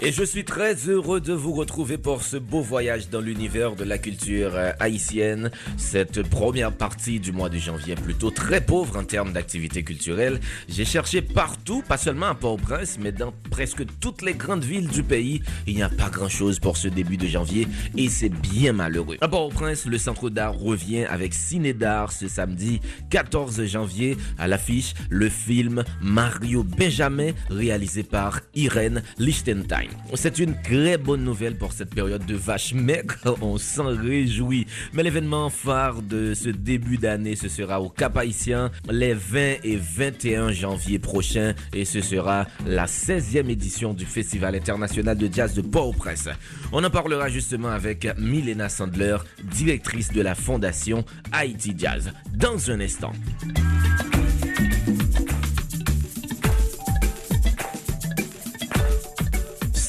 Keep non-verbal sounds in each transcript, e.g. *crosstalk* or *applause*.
Et je suis très heureux de vous retrouver pour ce beau voyage dans l'univers de la culture euh, haïtienne. Cette première partie du mois de janvier plutôt très pauvre en termes d'activités culturelles. J'ai cherché partout, pas seulement à Port-au-Prince, mais dans presque toutes les grandes villes du pays. Il n'y a pas grand-chose pour ce début de janvier et c'est bien malheureux. À Port-au-Prince, le centre d'art revient avec Ciné d'art ce samedi 14 janvier à l'affiche le film Mario Benjamin réalisé par Irène C'est une très bonne nouvelle pour cette période de vache maigre, *laughs* on s'en réjouit. Mais l'événement phare de ce début d'année, ce sera au Cap Haïtien les 20 et 21 janvier prochains et ce sera la 16e édition du Festival international de jazz de Port-au-Prince. On en parlera justement avec Milena Sandler, directrice de la fondation Haïti Jazz, dans un instant.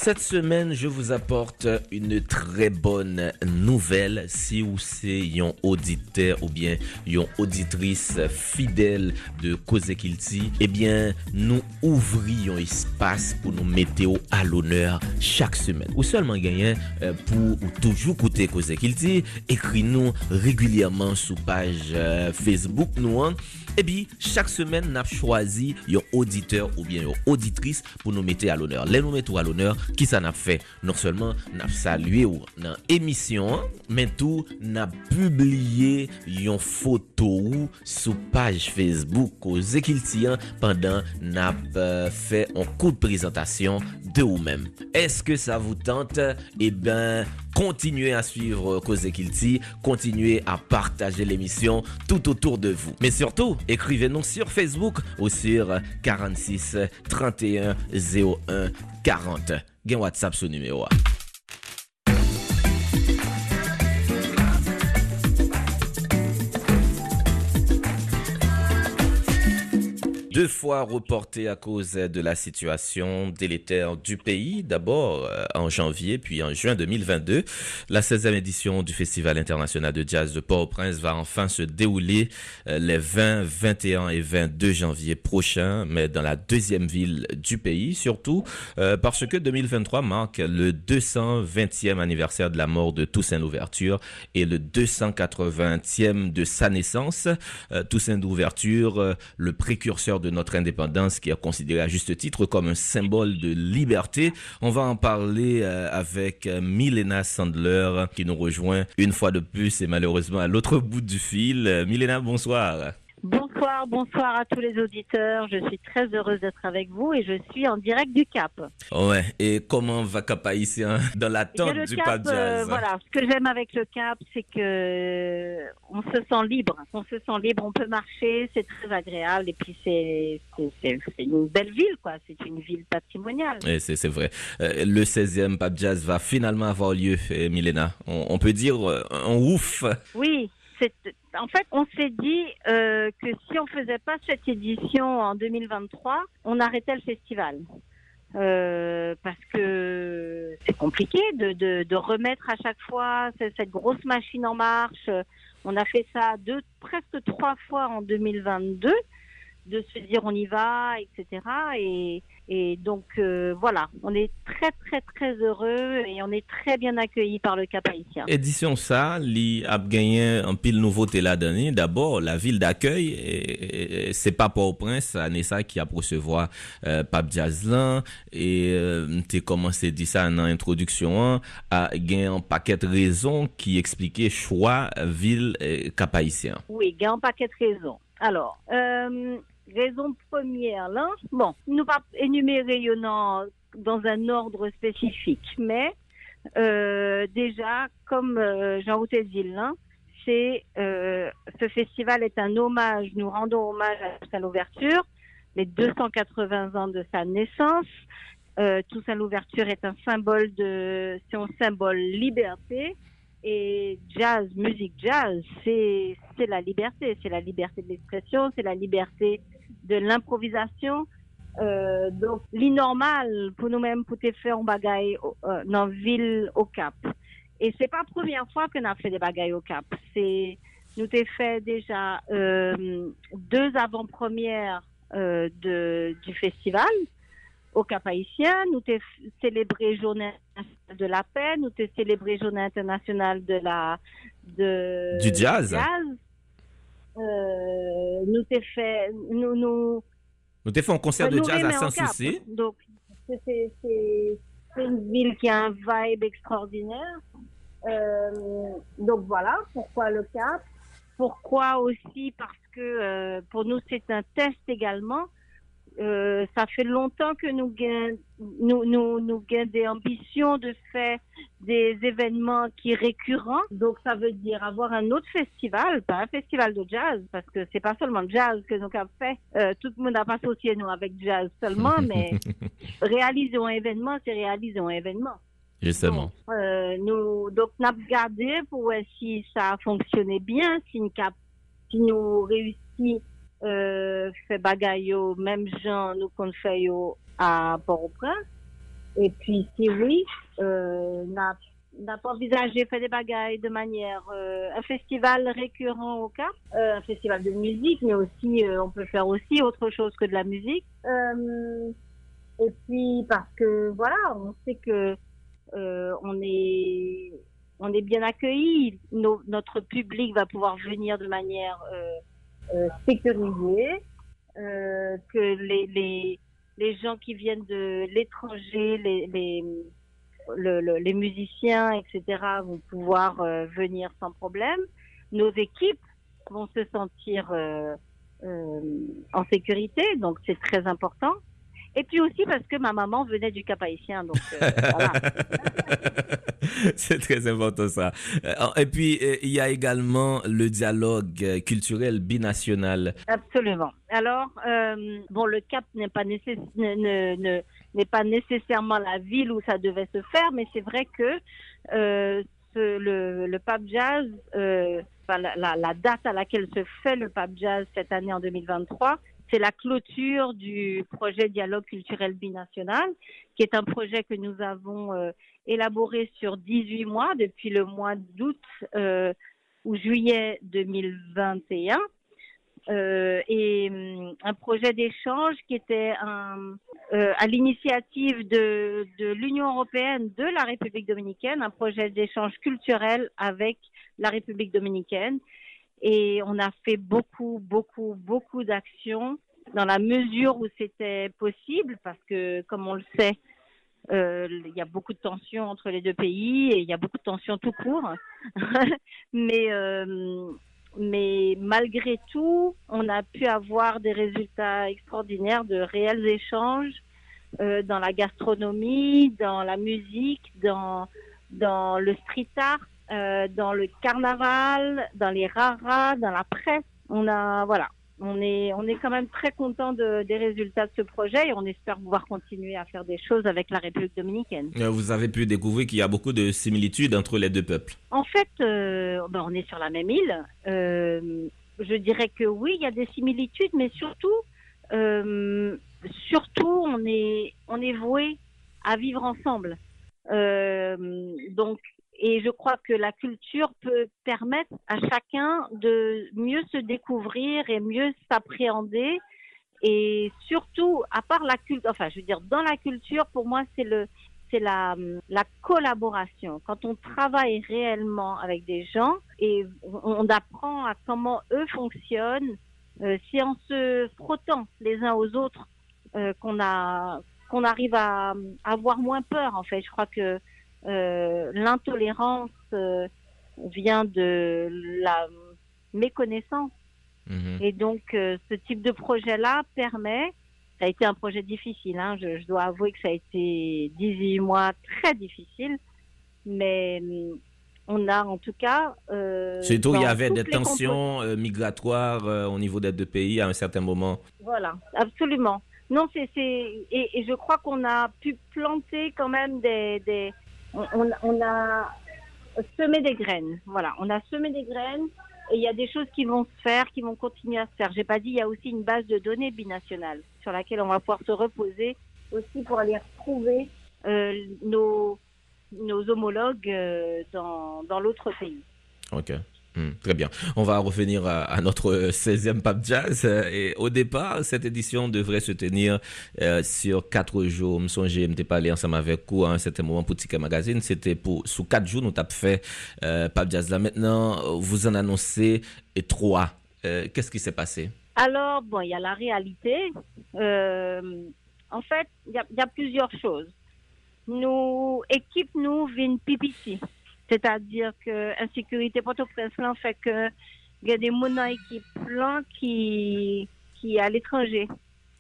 Cette semaine, je vous apporte une très bonne nouvelle. Si vous êtes un auditeur ou bien une auditrice fidèle de Cause Kilti, eh bien, nous ouvrions espace pour nous mettre à l'honneur chaque semaine. Ou seulement gagner euh, pour toujours écouter Cause Kilti, écris-nous régulièrement sur page euh, Facebook nous. Hein. Ebi, chak semen nap chwazi yon auditeur ou bien yon auditrice pou nou mette al oner. Le nou mette ou al oner, ki sa nap fe? Non selman nap salue ou nan emisyon, men tou nap publie yon foto ou sou page Facebook ko Zekiltian pandan nap euh, fe yon kou de prezentasyon de ou men. Eske sa vous tente? E ben... continuez à suivre Cause Kilti, continuez à partager l'émission tout autour de vous. Mais surtout, écrivez-nous sur Facebook ou sur 46 31 01 40. Gen WhatsApp sou numéro a. deux fois reporté à cause de la situation délétère du pays. D'abord euh, en janvier, puis en juin 2022. La 16e édition du Festival international de jazz de Port-au-Prince va enfin se dérouler euh, les 20, 21 et 22 janvier prochains, mais dans la deuxième ville du pays, surtout euh, parce que 2023 marque le 220e anniversaire de la mort de Toussaint Louverture et le 280e de sa naissance. Toussaint Louverture, le précurseur de de notre indépendance qui est considéré à juste titre comme un symbole de liberté. On va en parler euh, avec euh, Milena Sandler qui nous rejoint une fois de plus et malheureusement à l'autre bout du fil. Euh, Milena, bonsoir. Bonsoir, bonsoir à tous les auditeurs. Je suis très heureuse d'être avec vous et je suis en direct du Cap. Ouais, et comment va Cap Haïtien *laughs* dans l'attente du Cap Jazz euh, Voilà, ce que j'aime avec le Cap, c'est que on se sent libre. On se sent libre, on peut marcher, c'est très agréable et puis c'est une belle ville, quoi. C'est une ville patrimoniale. Et c'est vrai. Euh, le 16e Pap Jazz va finalement avoir lieu, Milena. On, on peut dire euh, un ouf. Oui, en fait, on s'est dit euh, que si on faisait pas cette édition en 2023, on arrêtait le festival. Euh, parce que c'est compliqué de, remettre à chaque fois cette grosse machine en marche. On a fait ça deux, presque trois fois en 2022, de se dire on y va, etc. Et, et donc euh, voilà, on est très très très heureux et on est très bien accueillis par le Cap Haïtien. Édition ça, li a gagné un pile nouveauté la dernière. D'abord, la ville d'accueil, c'est pas Port-au-Prince, c'est ça qui a recevoir euh, Pape Jazlan et euh, tu commencé dit ça dans l'introduction, a gagné un paquet de raisons qui expliquait choix ville Cap Haïtien. Oui, gagné un paquet de raisons. Alors, euh, raison première, là, bon, nous pas énumérer dans, dans un ordre spécifique, mais euh, déjà, comme euh, Jean Routet dit là, c'est euh, ce festival est un hommage, nous rendons hommage à sa l'ouverture, les 280 ans de sa naissance. Euh, Toussaint l'ouverture est un symbole de, c'est un symbole liberté. Et jazz, musique jazz, c'est c'est la liberté, c'est la liberté de l'expression, c'est la liberté de l'improvisation. Euh, donc, l'inormal pour nous-mêmes, pour te faire un bagaille euh, dans ville au Cap. Et c'est pas la première fois qu'on a fait des bagailles au Cap. C'est nous t'ai fait déjà euh, deux avant-premières euh, de, du festival au Cap Haïtien. Nous t'ai célébré Journée internationale de la paix. Nous t'ai célébré Journée internationale de la de Du jazz. Euh, nous t'ai fait nous nous Nous t'ai fait un concert de jazz à remet en Sans Cap. Souci. Donc c'est une ville qui a un vibe extraordinaire. Euh, donc voilà pourquoi le Cap? Pourquoi aussi? Parce que euh, pour nous c'est un test également. Ça fait longtemps que nous gain- nous nous nous gain des ambitions de faire des événements qui récurrents. Donc ça veut dire avoir un autre festival, pas un festival de jazz, parce que c'est pas seulement jazz que nous avons fait. Euh, tout le monde n'a pas associé nous avec jazz seulement, *laughs* mais réaliser un événement, c'est réaliser un événement. Justement. Euh, nous, donc, nous avons regardé pour voir si ça a fonctionné bien, si nous, si nous réussi euh, faire bagaille même genre nous qu'on fait à Port-au-Prince. Et puis, si oui, n'a n'a pas envisagé faire des bagailles de manière euh, un festival récurrent au Cap, euh, un festival de musique, mais aussi euh, on peut faire aussi autre chose que de la musique. Euh, et puis parce que voilà, on sait que euh, on est on est bien accueillis. Nos- notre public va pouvoir venir de manière euh, euh, sécurisée, euh, que les, les les gens qui viennent de l'étranger, les les le- le- les musiciens, etc., vont pouvoir euh, venir sans problème. Nos équipes vont se sentir euh, euh, en sécurité, donc c'est très important. Et puis aussi parce que ma maman venait du Cap Haïtien, donc *laughs* voilà. C'est très important ça. Et puis, il y a également le dialogue culturel binational. Absolument. Alors, bon, le Cap n'est pas, nécess- ne- ne- ne- n'est pas nécessairement la ville où ça devait se faire, mais c'est vrai que euh, le, le Pape Jazz, euh, enfin, la, la- la date à laquelle se fait le Pape Jazz cette année en 2023, c'est la clôture du projet Dialogue culturel binational, qui est un projet que nous avons euh, élaboré sur 18 mois, depuis le mois d'août euh, ou juillet 2021 euh, et hum, un projet d'échange qui était un, euh, à l'initiative de, de l'Union européenne de la République dominicaine, un projet d'échange culturel avec la République dominicaine. Et on a fait beaucoup, beaucoup, beaucoup d'actions dans la mesure où c'était possible, parce que, comme on le sait, euh, il y a beaucoup de tensions entre les deux pays et il y a beaucoup de tensions tout court. *laughs* Mais euh, mais malgré tout, on a pu avoir des résultats extraordinaires de réels échanges euh, dans la gastronomie, dans la musique, dans, dans le street art, euh, dans le carnaval, dans les raras, dans la presse. On a, voilà, on est, on est quand même très content de, des résultats de ce projet et on espère pouvoir continuer à faire des choses avec la République dominicaine. Euh, Vous avez pu découvrir qu'il y a beaucoup de similitudes entre les deux peuples. En fait, euh, ben, on est sur la même île. Euh, je dirais que oui, il y a des similitudes, mais surtout, euh, surtout, on est, on est voué à vivre ensemble. Euh, donc, et je crois que la culture peut permettre à chacun de mieux se découvrir et mieux s'appréhender. Et surtout, à part la culture, enfin, je veux dire, dans la culture, pour moi, c'est le, c'est la, la collaboration. Quand on travaille réellement avec des gens et on, apprend à comment eux fonctionnent, euh, c'est en se frottant les uns aux autres euh, qu'on a qu'on arrive à, avoir moins peur. En fait, je crois que l'intolérance euh, vient de la méconnaissance. Mhm. Et donc, euh, ce type de projet-là permet, ça a été un projet difficile, hein, je, je dois avouer que ça a été 18 mois très difficile, mais hum, on a en tout cas... euh, Surtout, il y avait des tensions euh, migratoires euh, au niveau des deux pays à un certain moment. Voilà, absolument. Non, c'est c'est et, et je crois qu'on a pu planter quand même des des on, a semé des graines. Voilà, on a semé des graines et il y a des choses qui vont se faire, qui vont continuer à se faire. J'ai pas dit, il y a aussi une base de données binationale sur laquelle on va pouvoir se reposer aussi pour aller retrouver euh, nos nos homologues euh, dans dans l'autre pays. Ok. Hmm, très bien. On va revenir à, notre 16e Pape Jazz. Et au départ, cette édition devrait se tenir euh, sur quatre jours. Je me je parlé ensemble avec vous à un certain moment pour Tika Magazine. C'était pour, sous quatre jours, nous avons fait euh, Pape Jazz. Là, maintenant, vous en annoncez trois. Euh, qu'est-ce qui s'est passé? Alors, bon, il y a la réalité. en fait, il y, a plusieurs choses. Nous, équipe, nous, une PPC. C'est-à-dire que insécurité Port-au-Prince fait que il y a des gens qui plan qui qui à l'étranger,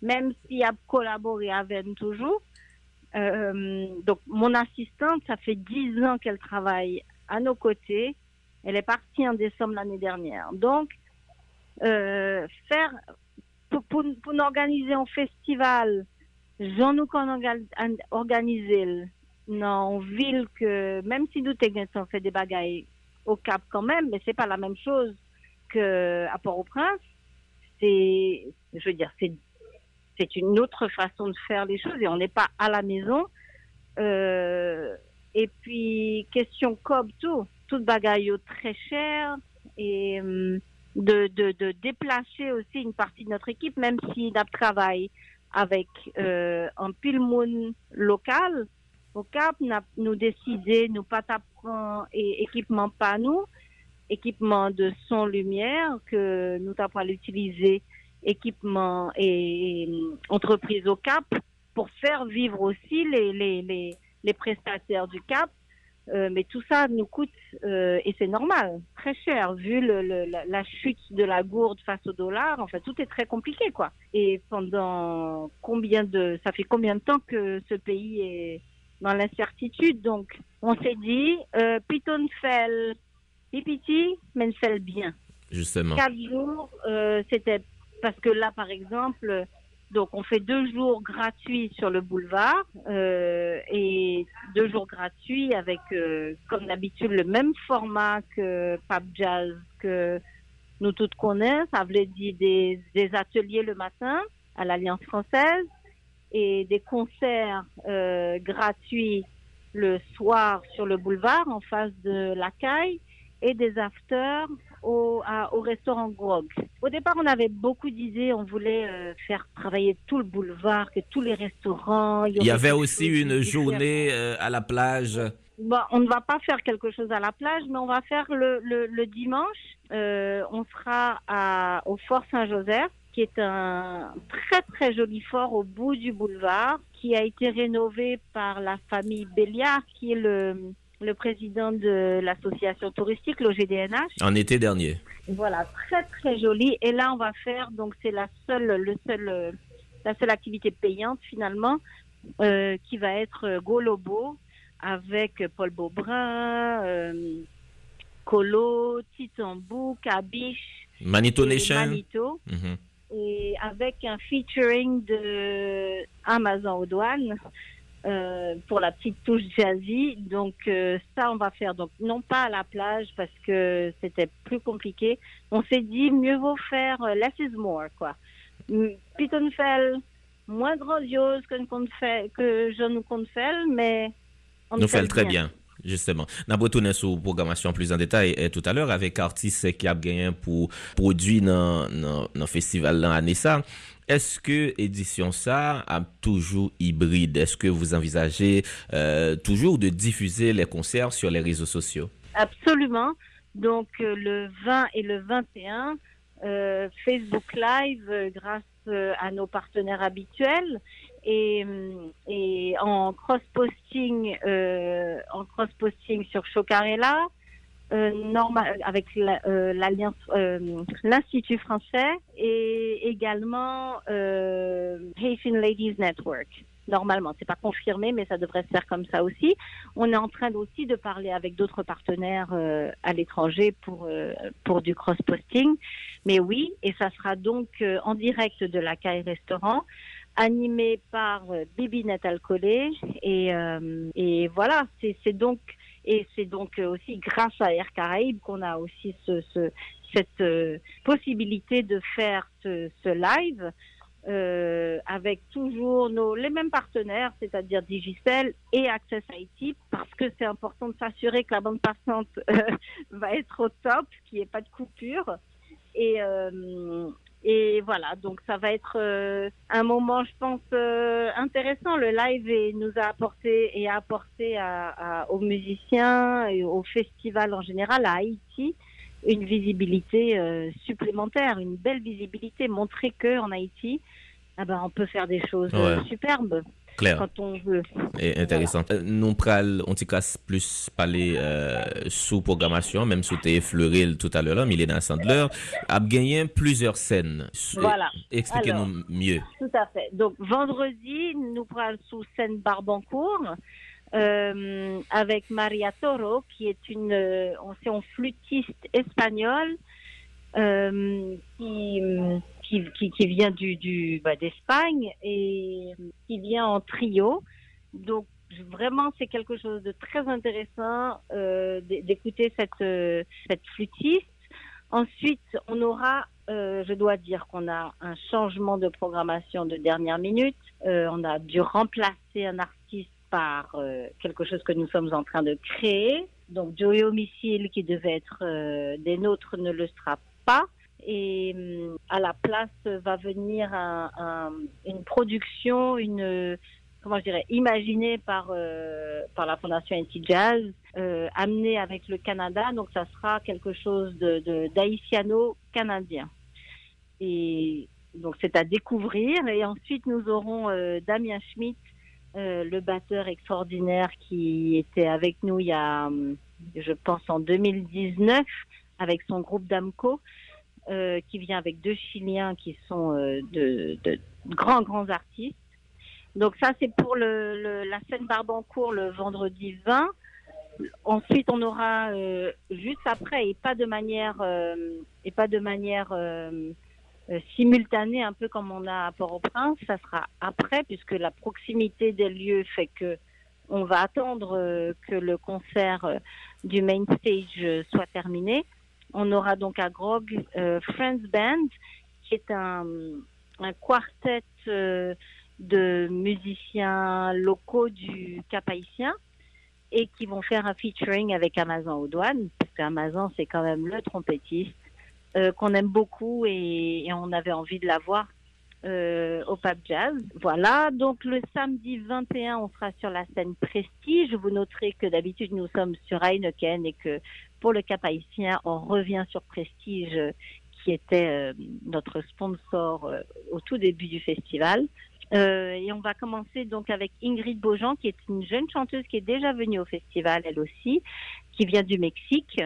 même s'il a collaboré avec nous toujours. Euh, donc mon assistante, ça fait dix ans qu'elle travaille à nos côtés. Elle est partie en décembre l'année dernière. Donc euh, faire pour, pour, pour organiser un festival, j'en nous qu'on organiser non ville que même si nous on fait des bagailles au Cap quand même, mais c'est pas la même chose que à Port-au-Prince. C'est, je veux dire, c'est une autre façon de faire les choses et on n'est pas à la maison. Euh, et puis question COB tout, toute bagaille très cher et hum, de, de, de, déplacer aussi une partie de notre équipe, même si on travaille avec euh, un pile local, au Cap, nous décidé, nous pas t'apprendre et équipement pas nous, équipement de son lumière que nous t'apprend à l'utiliser, équipement et, entreprise au Cap pour faire vivre aussi les, les, les, les prestataires du Cap. Euh, mais tout ça nous coûte, euh, et c'est normal, très cher, vu le, la, la, chute de la gourde face au dollar. Enfin, tout est très compliqué, quoi. Et pendant combien de, ça fait combien de temps que ce pays est, dans l'incertitude. Donc, on s'est dit, euh, Python fait pipiti, mais fait bien? Justement. Quatre jours, euh, c'était parce que là, par exemple, donc on fait deux jours gratuits sur le boulevard euh, et deux jours gratuits avec, euh, comme d'habitude, le même format que Pap Jazz que nous toutes connaissons. Ça veut dire des, des ateliers le matin à l'Alliance française et des concerts euh, gratuits le soir sur le boulevard en face de la caille et des afters au, au restaurant Grog. Au départ, on avait beaucoup d'idées. On voulait euh, faire travailler tout le boulevard, que tous les restaurants. Il y, avait aussi une journée euh, à la plage. Bon, on ne va pas faire quelque chose à la plage, mais on va faire le, le, le dimanche. on sera à, au Fort Saint-Joseph qui est un très très joli fort au bout du boulevard, qui a été rénové par la famille Béliard, qui est le, le président de l'association touristique, l'OGDNH. En été dernier. Voilà, très très joli. Et là, on va faire, donc c'est la seule, le seul, la seule activité payante finalement, euh, qui va être Golobo avec Paul Beaubrun, euh, Colo, Titambou, Kabiche, Manito Nation. Manito. Mhm et avec un featuring de Amazon aux douanes euh, pour la petite touche jazzy. Donc euh, ça, on va faire donc non pas à la plage parce que c'était plus compliqué. On s'est dit mieux vaut faire euh, less is more quoi. Pittenfell moins grandiose que que je nous compte mais on nous fait très bien justement. N'a retourner sur programmation plus en détail et, tout à l'heure avec artistes qui a gagné pour produire dans le festival là année ça. Est-ce que édition ça a toujours hybride? Est-ce que vous envisagez euh, toujours de diffuser les concerts sur les réseaux sociaux? Absolument. Donc euh, le 20 et le 21 euh, Facebook Live grâce à nos partenaires habituels et, et en cross-posting euh, en cross-posting sur Chocarella, euh, normal, avec euh, l'alliance euh, l'Institut français et également euh, Haitian Ladies Network. Normalement, c'est pas confirmé, mais ça devrait se faire comme ça aussi. On est en train aussi de parler avec d'autres partenaires euh, à l'étranger pour pour du cross-posting. Mais oui, et ça sera donc en direct de la caille restaurant animé par euh, Bibi Natal College et, euh, et voilà c'est donc et c'est donc aussi grâce à Air Caraïbes qu'on a aussi ce, ce cette euh, possibilité de faire ce, ce live euh, avec toujours nos, les mêmes partenaires, c'est-à-dire Digicel et Access IT, parce que c'est important de s'assurer que la bande passante euh, *laughs* va être au top, qu'il n'y ait pas de coupure. Et, euh, et voilà, donc ça va être euh, un moment, je pense, euh, intéressant. Le live nous a apporté et a apporté à, à, aux musiciens et au festival en général à Haïti une visibilité euh, supplémentaire, une belle visibilité, montrer que en Haïti, ah ben, on peut faire des choses euh, Ouais. superbes quand on veut. Et intéressant. Nous pral, on t'y casse plus parler euh, sous programmation, même sous t'es effleuré tout à l'heure, là, Milena Sandler, a gagné plusieurs scènes. Voilà. Expliquez-nous mieux. Tout à fait. Donc vendredi, nous prenons sous scène Barbancourt euh, avec Maria Toro, qui est une, euh, on une flûtiste espagnole euh, qui, qui, qui, qui vient du, du bah, d'Espagne et qui vient en trio. Donc vraiment, c'est quelque chose de très intéressant euh, d'écouter cette, euh, cette flûtiste. Ensuite, on aura, euh, je dois dire qu'on a un changement de programmation de dernière minute. Euh, on a dû remplacer un artiste par euh, quelque chose que nous sommes en train de créer. Donc, Joey Homicile, qui devait être euh, des nôtres, ne le sera pas. Et hum, à la place va venir un- un- une production, une comment je dirais, imaginée par euh, par la Fondation NT Jazz, amenée avec le Canada. Donc, ça sera quelque chose de- d'haïtiano-canadien. Et donc, c'est à découvrir. Et ensuite, nous aurons Damien Schmidt, euh, le batteur extraordinaire qui était avec nous il y a, hum, je pense, en 2019, avec son groupe d'Amco, euh, qui vient avec deux Chiliens qui sont euh, de, grands, grands artistes. Donc ça, c'est pour la scène Barbancourt le vendredi 20. Ensuite, on aura euh, juste après et pas de manière euh, et pas de manière euh, simultanée, un peu comme on a à Port-au-Prince. Ça sera après, puisque la proximité des lieux fait que on va attendre euh, que le concert euh, du main stage euh, soit terminé. On aura donc à Grog Friends Band, qui est un, un quartet de musiciens locaux du Cap Haïtien et qui vont faire un featuring avec Amazon aux douanes, parce qu'Amazon, c'est quand même le trompettiste euh, qu'on aime beaucoup et, on avait envie de l'avoir euh, au Pub Jazz. Voilà, donc le samedi 21, on sera sur la scène Prestige. Vous noterez que d'habitude, nous sommes sur Heineken et que pour le Cap Haïtien, on revient sur Prestige, qui était euh, notre sponsor au tout début du festival. Et on va commencer donc avec Ingrid Beaujean, qui est une jeune chanteuse qui est déjà venue au festival, elle aussi, qui vient du Mexique.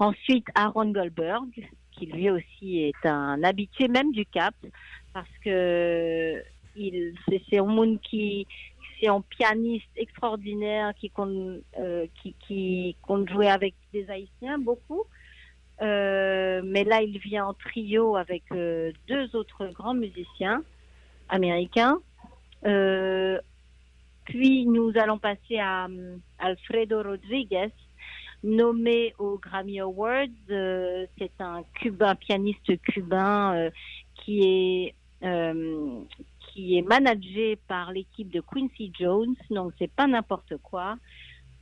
Ensuite, Aaron Goldberg, qui lui aussi est un habitué même du Cap, parce que c'est, un pianiste extraordinaire qui compte, euh, qui, compte jouer avec des Haïtiens beaucoup. Euh, mais là, il vient en trio avec euh, deux autres grands musiciens américains. Puis nous allons passer à Alfredo Rodriguez, nommé aux Grammy Awards. Euh, c'est un cubain, pianiste cubain euh, qui est euh, qui est managé par l'équipe de Quincy Jones. Donc c'est pas n'importe quoi.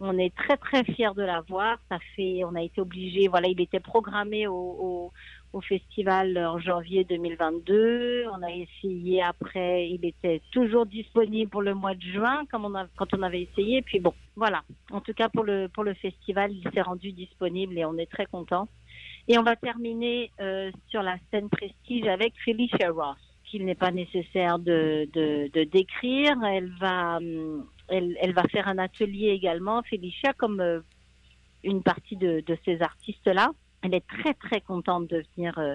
On est très très fiers de l'avoir. Ça fait, on a été obligé. Voilà, il était programmé au, au, au festival en janvier 2022. On a essayé après. Il était toujours disponible pour le mois de juin, quand on avait essayé. Puis bon, voilà. En tout cas pour le pour le festival, il s'est rendu disponible et on est très content. Et on va terminer euh, sur la scène prestige avec Felicia Ross qu'il n'est pas nécessaire de, de, décrire. Elle va, hum, elle, elle va faire un atelier également, Felicia, comme euh, une partie de, de ces artistes-là. Elle est très très contente de venir, euh,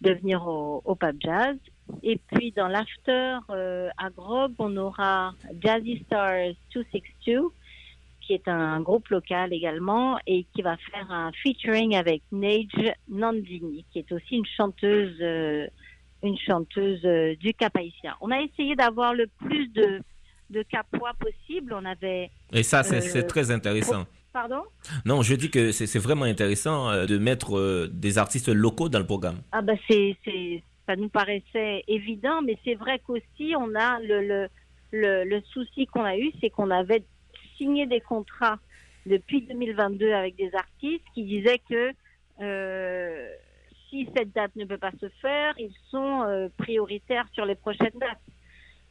de venir au, au Pub Jazz. Et puis dans l'after euh, à Grog, on aura Jazzy Stars 262, qui est un groupe local également et qui va faire un featuring avec Nage Nandini, qui est aussi une chanteuse. euh, une chanteuse du Cap haïtien. On a essayé d'avoir le plus de, de capois possible. On avait. Et ça, c'est très intéressant. Pardon? Non, je dis que c'est vraiment intéressant euh, de mettre euh, des artistes locaux dans le programme. Ah bah c'est c'est ça nous paraissait évident, mais c'est vrai qu'aussi on a le, le, le, le souci qu'on a eu, c'est qu'on avait signé des contrats depuis 2022 avec des artistes qui disaient que euh, si cette date ne peut pas se faire, ils sont euh, prioritaires sur les prochaines dates.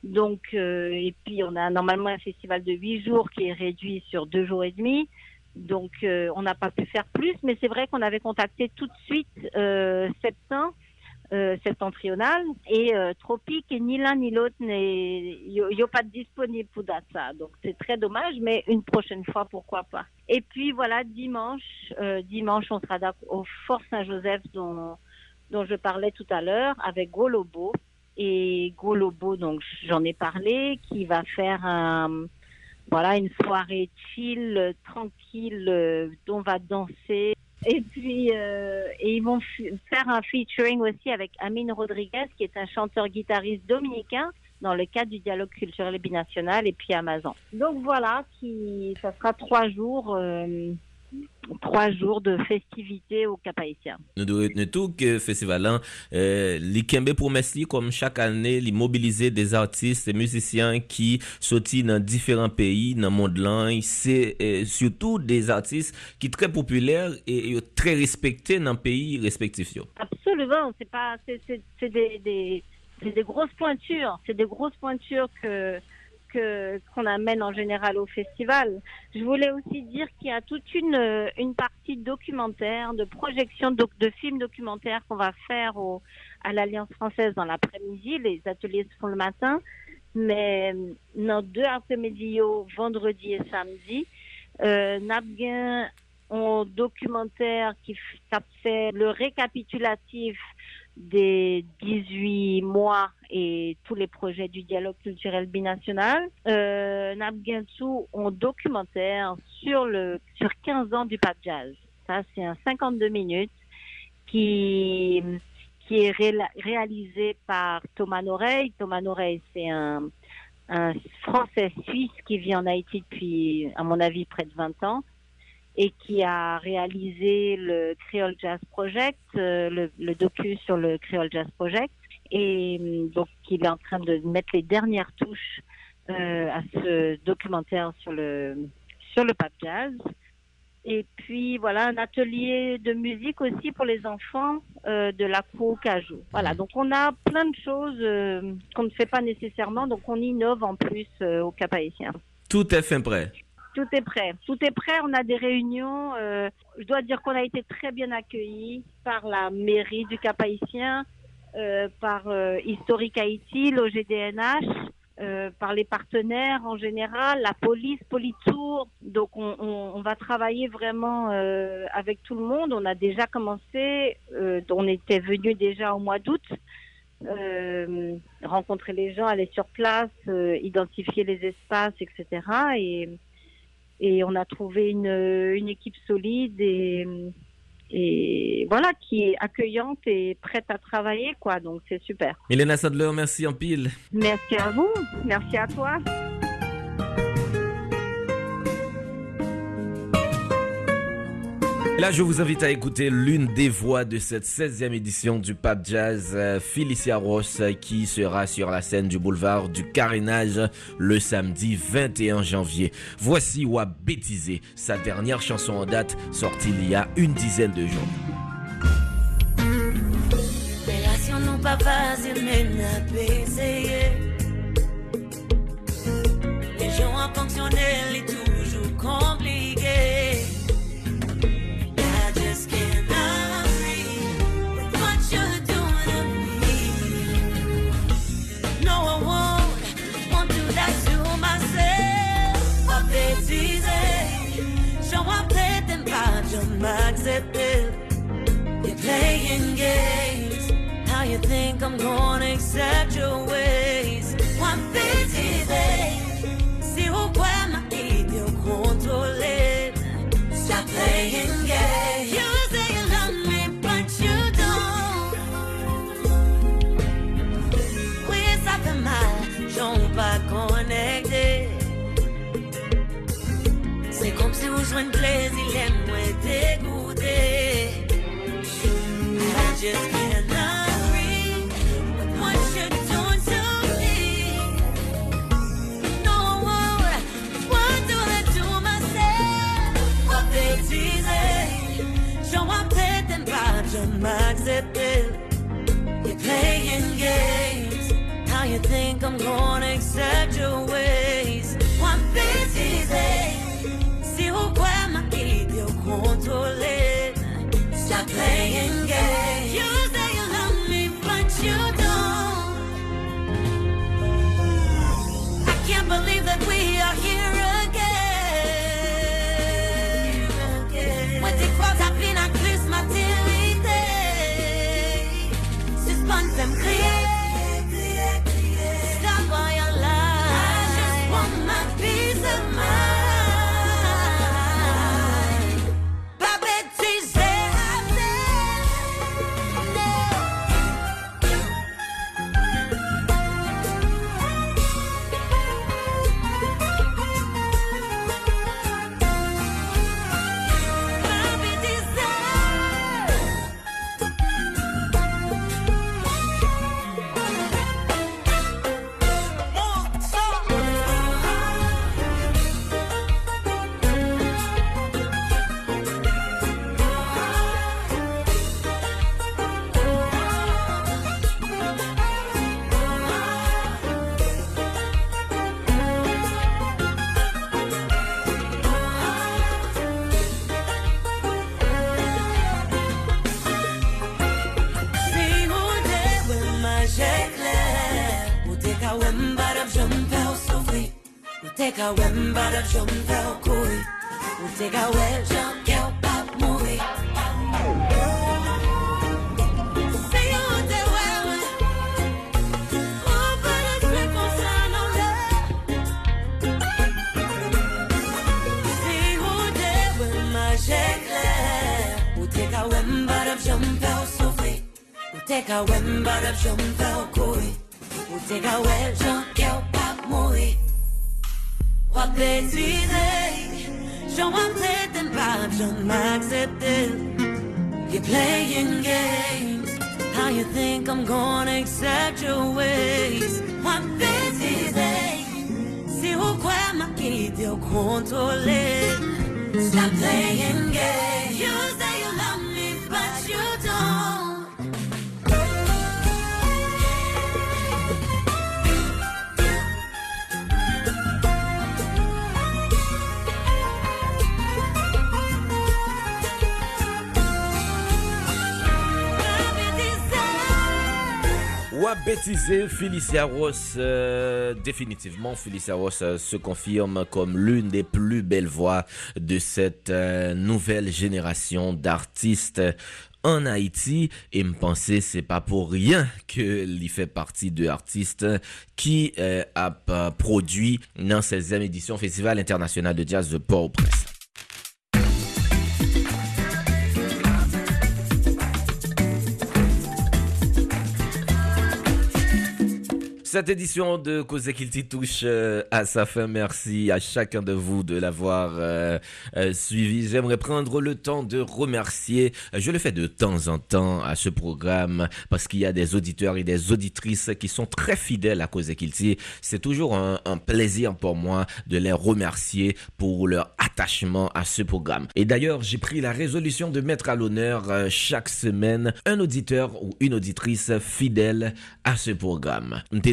Donc, euh, et puis on a normalement un festival de huit jours qui est réduit sur deux jours et demi. Donc, euh, on n'a pas pu faire plus, mais c'est vrai qu'on avait contacté tout de suite euh, Septembre euh, septentrional et euh, tropique et ni l'un ni l'autre n'est pas de disponible pour ça. Donc c'est très dommage mais une prochaine fois pourquoi pas. Et puis voilà dimanche euh, dimanche on sera au Fort Saint-Joseph dont dont je parlais tout à l'heure avec Golobo. Et Golobo donc j'en ai parlé qui va faire un voilà une soirée chill euh, tranquille euh, dont on va danser et puis, euh, et ils vont faire un featuring aussi avec Amine Rodriguez, qui est un chanteur-guitariste dominicain, dans le cadre du dialogue culturel et binational, et puis Amazon. Donc voilà, qui, ça sera trois jours. Euh, trois jours de festivités au Cap Haïtien. Nous devons retenir tout que festival euh, li kembe promesse li comme chaque année mobiliser des artistes et musiciens qui sortent dans différents pays dans le monde c'est euh, surtout des artistes qui très populaires et, et très respectés dans le pays respectif yo. Absolument, c'est pas c'est c'est des, des des grosses pointures, c'est des grosses pointures que qu'on amène en général au festival. Je voulais aussi dire qu'il y a toute une une partie documentaire, de projection de, films documentaires qu'on va faire au à l'Alliance française dans l'après-midi. Les ateliers se font le matin, mais nos deux après-midi, vendredi et samedi, euh, Nabguin un documentaire qui fait le récapitulatif des 18 mois et tous les projets du dialogue culturel binational. Euh, Nabgensu, un documentaire sur le sur 15 ans du pop jazz. Ça, c'est un 52 minutes qui qui est ré réalisé par Thomas Noreille. Thomas Noreille, c'est un, un Français suisse qui vit en Haïti depuis, à mon avis, près de 20 ans et qui a réalisé le Creole Jazz Project, euh, le, le, docu sur le Creole Jazz Project, et euh, donc il est en train de mettre les dernières touches euh, à ce documentaire sur le sur le pop jazz. Et puis voilà un atelier de musique aussi pour les enfants euh, de la cour Cajou. Voilà, donc on a plein de choses qu'on ne fait pas nécessairement, donc on innove en plus au Cap Haïtien. Tout est fin prêt. Tout est prêt. Tout est prêt. On a des réunions. Euh, je dois dire qu'on a été très bien accueillis par la mairie du Cap Haïtien, euh, par euh, Historique Haïti, l'OGDNH, par les partenaires en général, la police, Politour. Donc on, va travailler vraiment avec tout le monde. On a déjà commencé. on était venu déjà au mois d'août. Rencontrer les gens, aller sur place, identifier les espaces, etc. Et, et on a trouvé une, une équipe solide et, et voilà qui est accueillante et prête à travailler quoi donc c'est super. Milena Sadler, merci en pile. Merci à vous, merci à toi. Là, je vous invite à écouter l'une des voix de cette 16e édition du Pape Jazz, euh, Felicia Ross, qui sera sur la scène du boulevard du Carénage le samedi 21 janvier. Voici Wa Bêtisé, sa dernière chanson en date, sortie il y a une dizaine de jours. I'm gonna accept your ways? One bêtisé, si au quoi m'a été contrôlé. Stop playing games. You say you love me, but you don't. Ça fait mal, j'en pas connecté. C'est comme si vous jouez un plaisir, games. Now you think I'm gonna accept your ways. One thing's easy, si huwag kwa makidi o kontrolin. Stop playing. we mbada chonga ukui uteka we chonga upamui Take a wimbar of jump out, coy. We'll take a this. You're playing games. How you think I'm gonna accept your ways? One thing's easy. Eh? Se o quema que deu controle. Stop playing games. Bêtiser, Felicia Ross, euh, définitivement, Felicia Ross euh, se confirme comme l'une des plus belles voix de cette euh, nouvelle génération d'artistes en Haïti? Et me penser c'est pas pour rien que il fait partie de artistes qui a produit dans 16e édition Festival international de jazz de Port-au-Prince. Cette édition de Cause Kilti touche euh, à sa fin. Merci à chacun de vous de l'avoir euh, euh, suivi. J'aimerais prendre le temps de remercier, je le fais de temps en temps à ce programme parce qu'il y a des auditeurs et des auditrices qui sont très fidèles à Cause Kilti. C'est toujours un, plaisir pour moi de les remercier pour leur attachement à ce programme. Et d'ailleurs, j'ai pris la résolution de mettre à l'honneur chaque semaine un auditeur ou une auditrice fidèle à ce programme.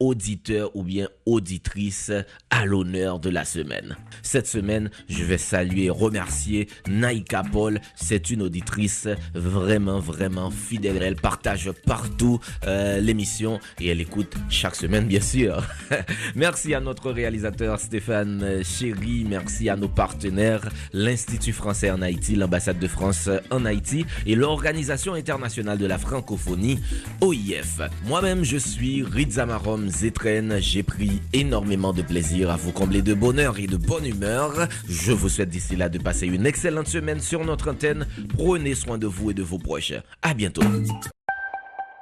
auditeur ou bien auditrice à l'honneur de la semaine. Cette semaine, je vais saluer et remercier Naïka Paul. C'est une auditrice vraiment, vraiment fidèle. Elle partage partout euh, l'émission et elle écoute chaque semaine, bien sûr. *laughs* Merci à notre réalisateur Stéphane Chéry. Merci à nos partenaires, l'Institut français en Haïti, l'ambassade de France en Haïti et l'Organisation internationale de la francophonie, OIF. Moi-même, je suis Rizamarom J'ai pris énormément de plaisir à vous combler de bonheur et de bonne humeur. Je vous souhaite d'ici là de passer une excellente semaine sur notre antenne. Prenez soin de vous et de vos proches. À bientôt.